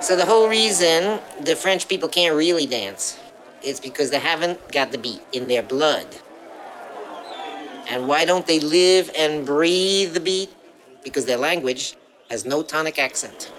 So the whole reason the French people can't really dance is because they haven't got the beat in their blood. And why don't they live and breathe the beat? Because their language has no tonic accent.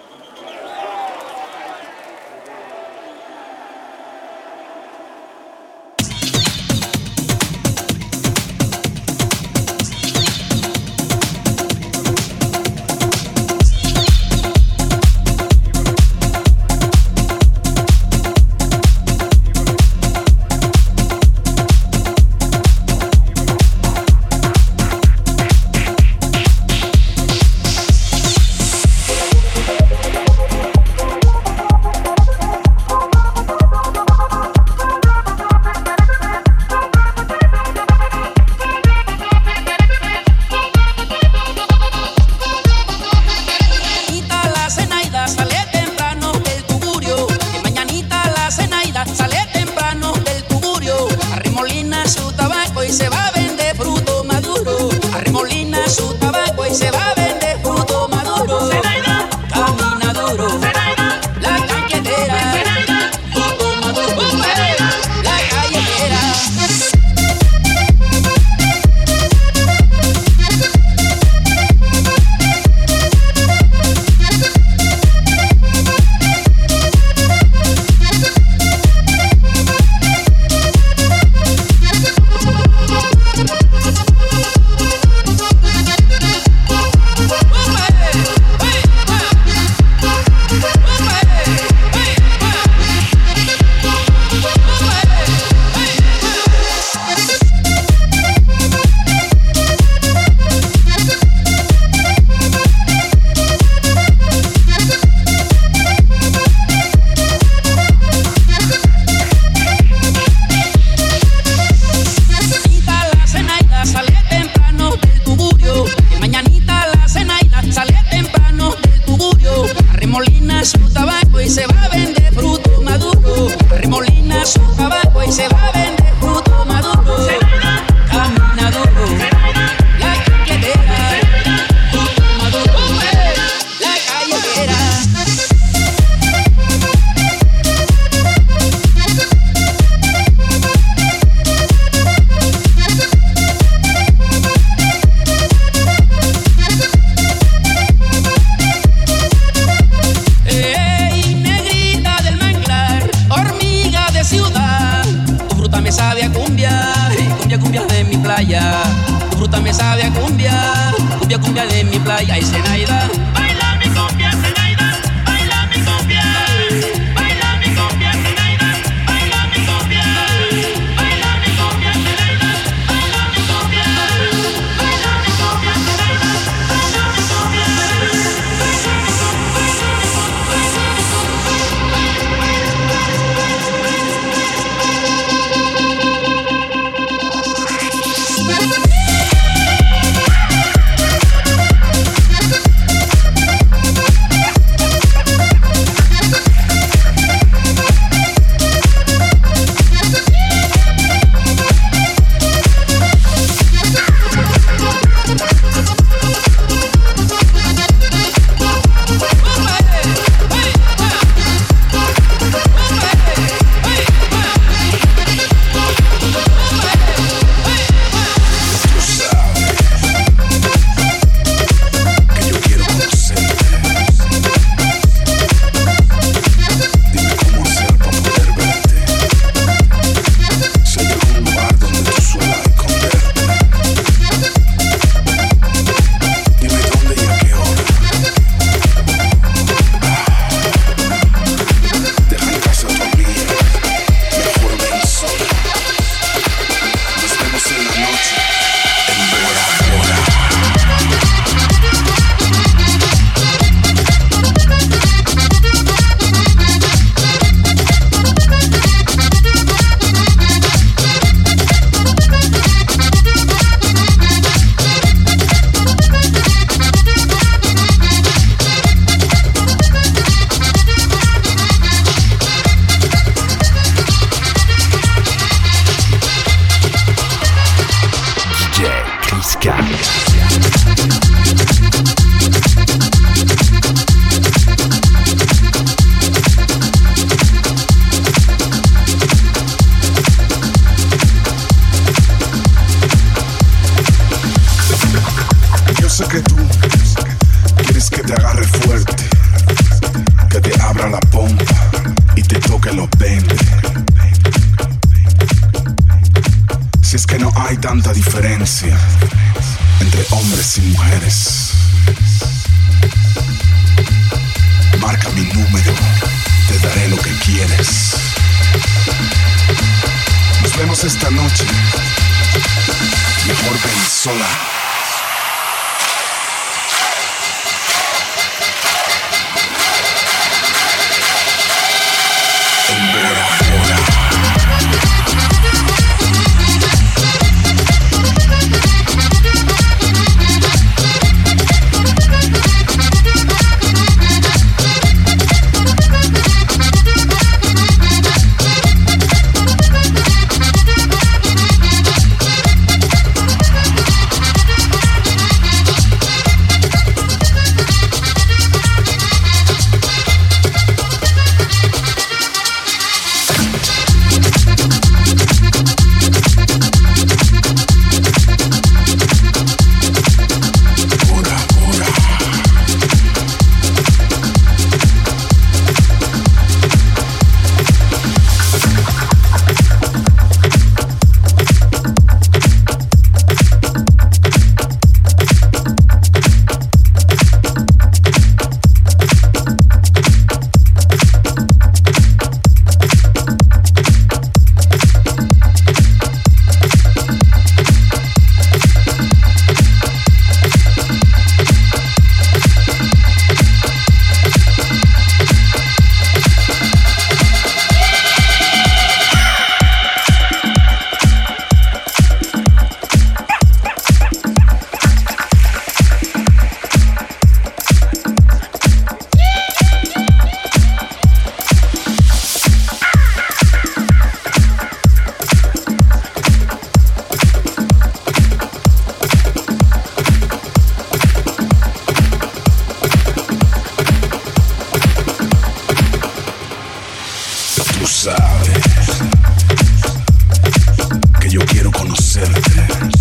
presente.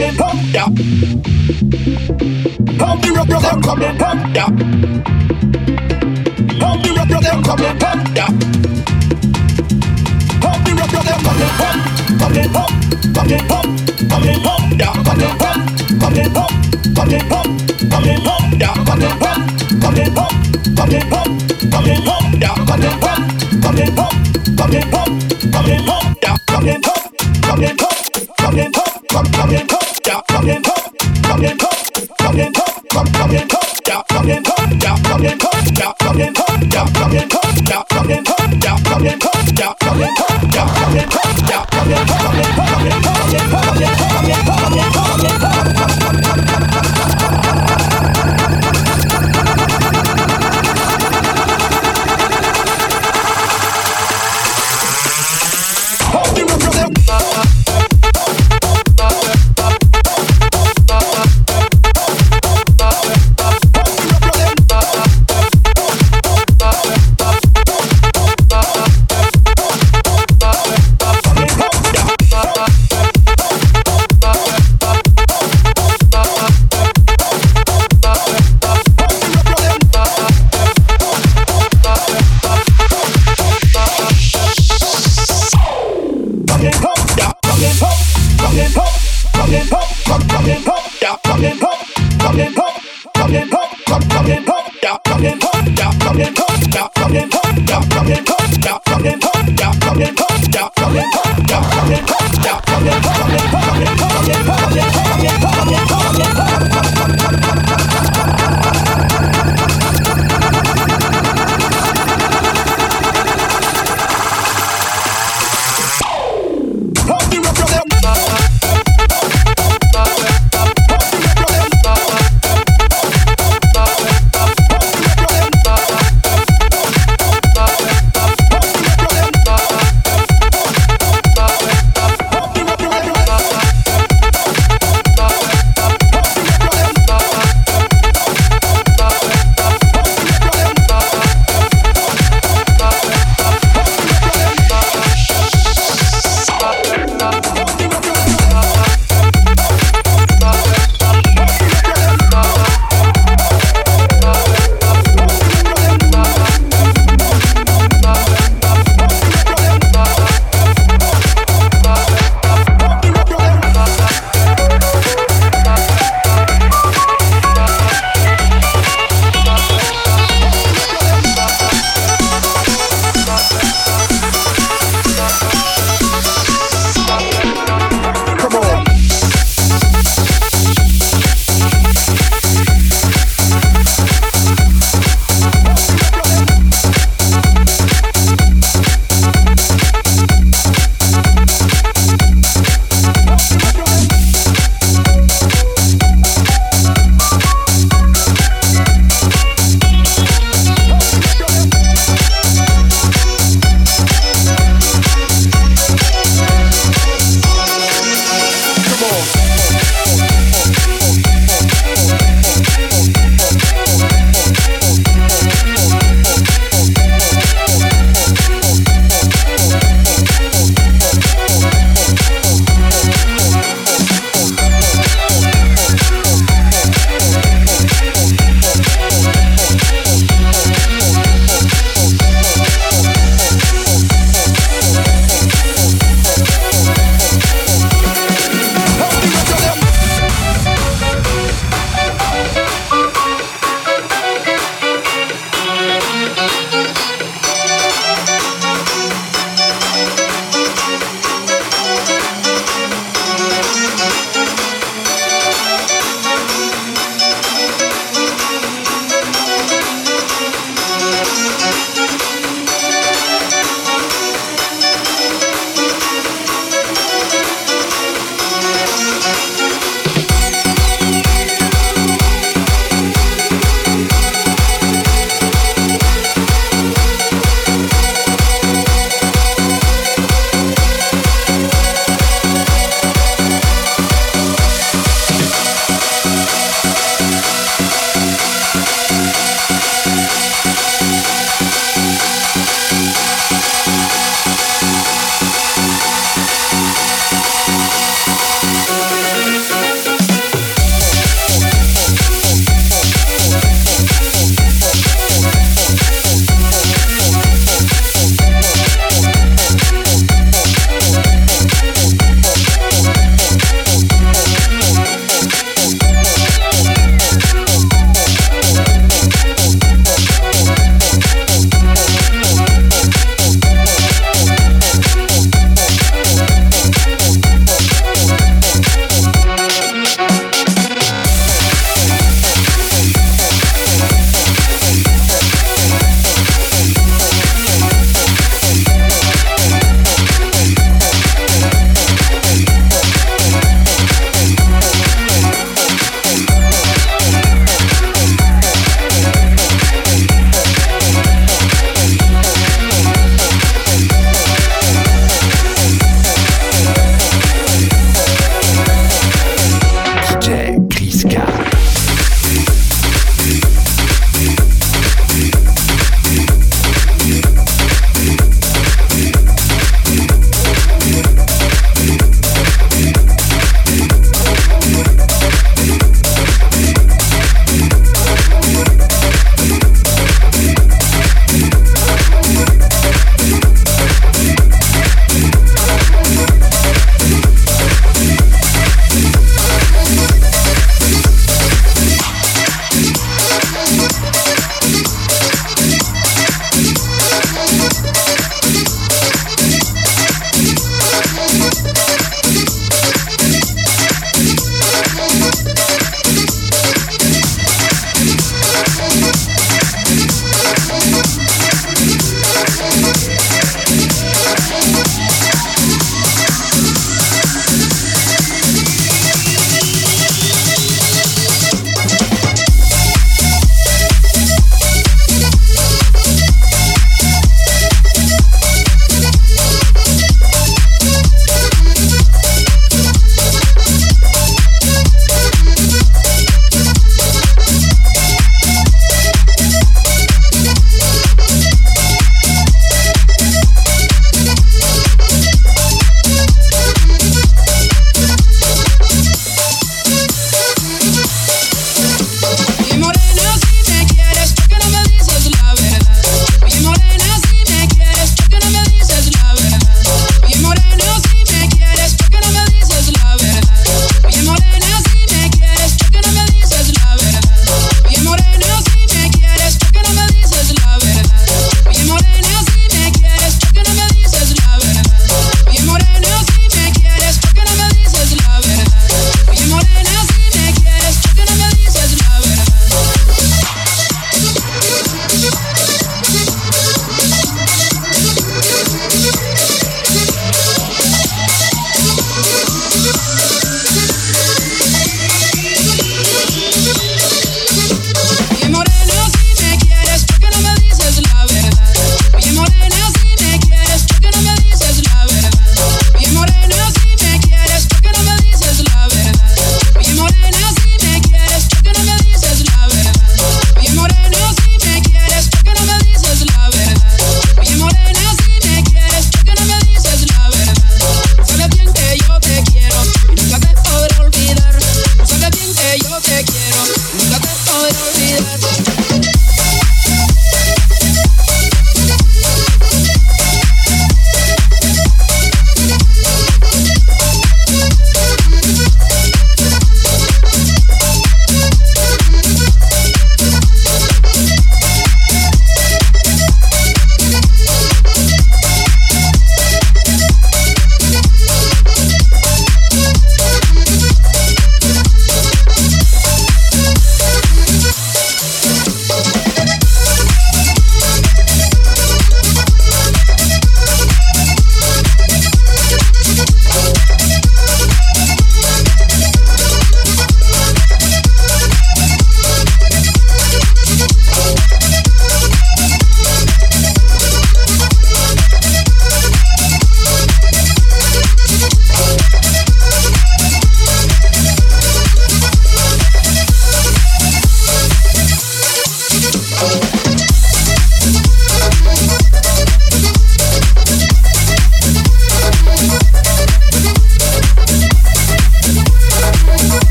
Pump, yeah. Pump the rock, them coming, pump, yeah. Pump the rock, them coming, pump, yeah. Pump the rock, them coming, pump, coming, pump, coming, pump, coming, pump, yeah, coming, pump, coming, pump, coming, pump, coming, pump, yeah, coming, pump, coming, pump, coming, pump, coming, pump, yeah, coming, pump, coming, pump, coming, pump, coming, pump, yeah, coming, pump, coming, pump, coming, pump, yeah,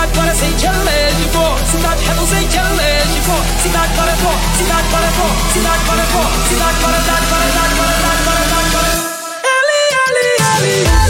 cidade parecente elegível, cidade reluzente elegível, cidade para pó, cidade para pó, cidade para pó, cidade para cidade para cidade para cidade para cidade para Eli, Eli, Eli,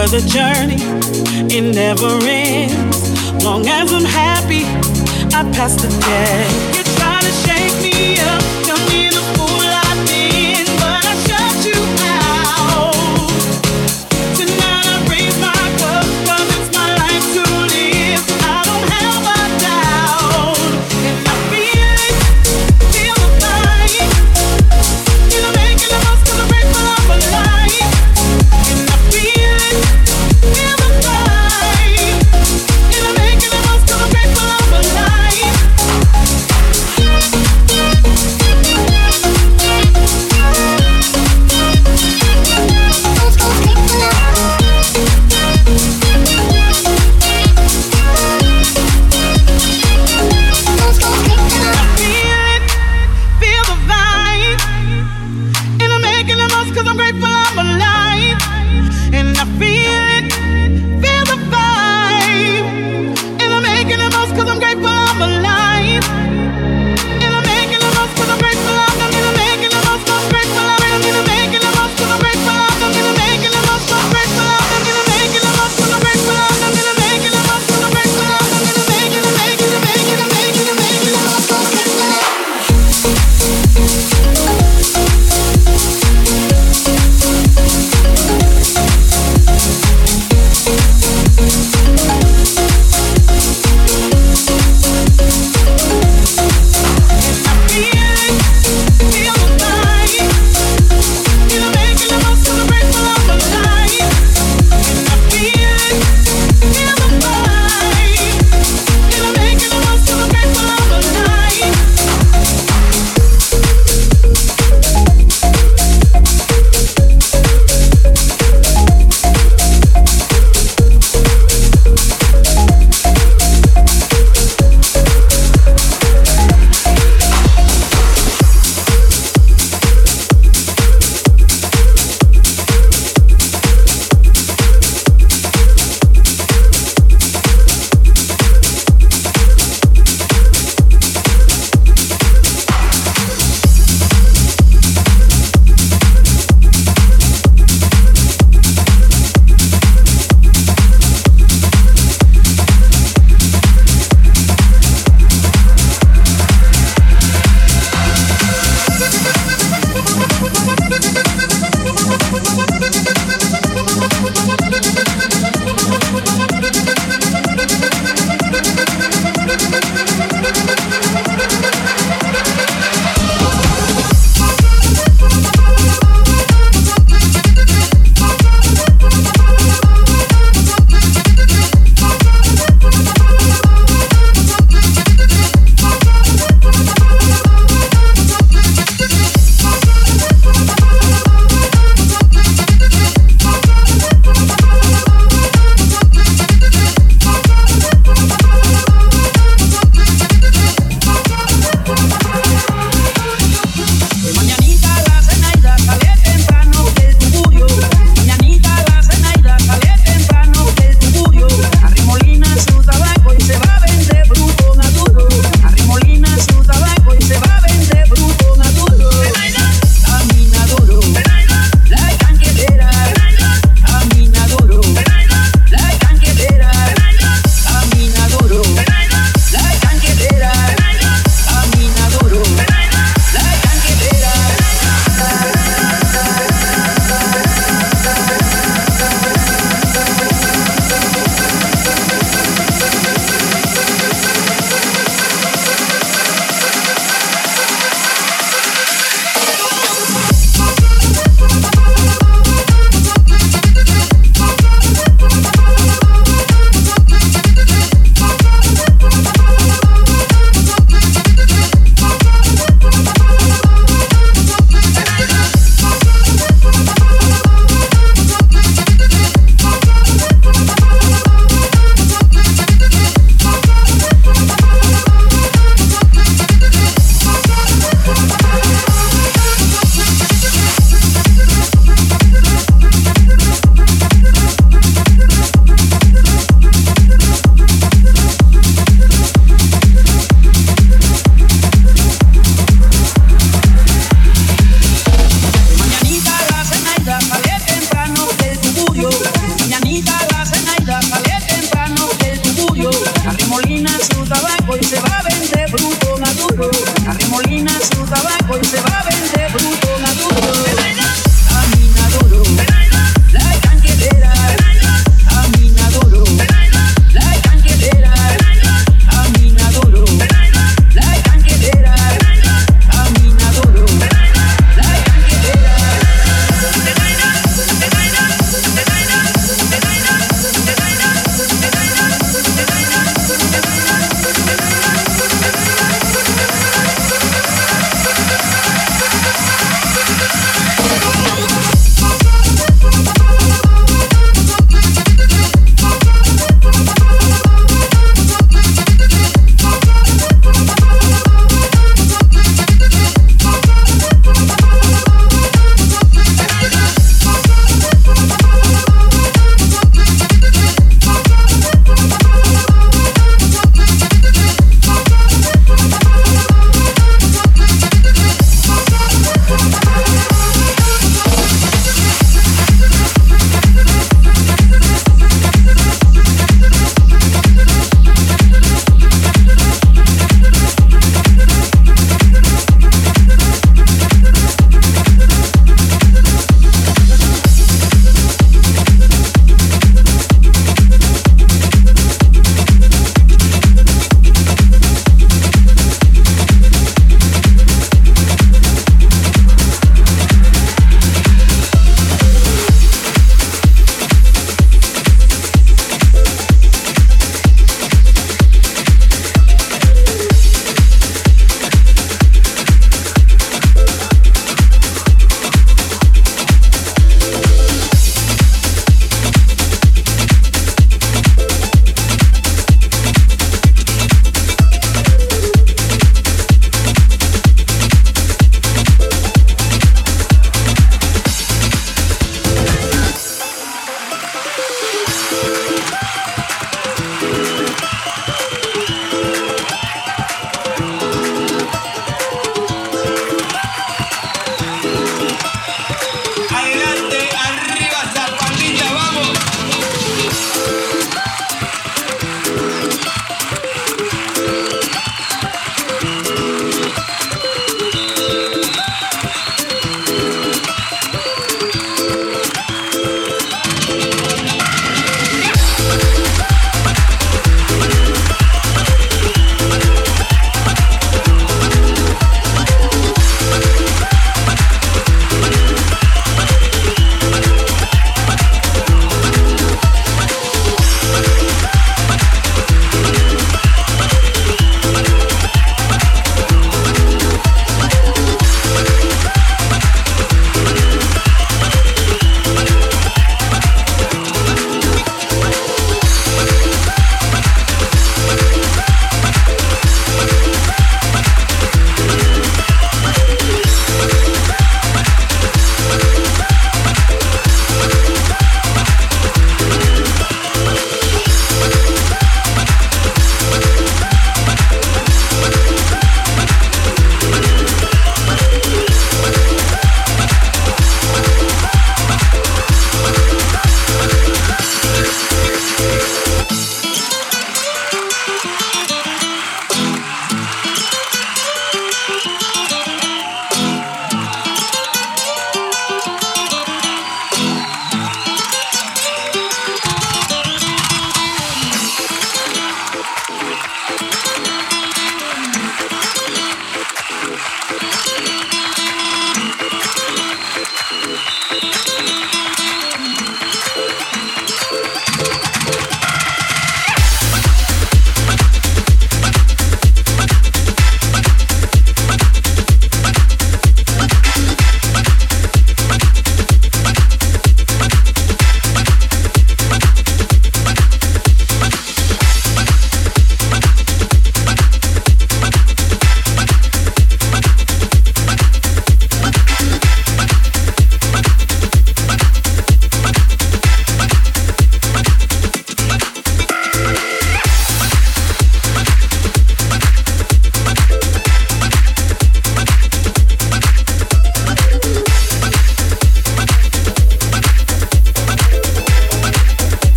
for the journey, it never ends. Long as I'm happy, I pass the day. You try to shake me up, don't need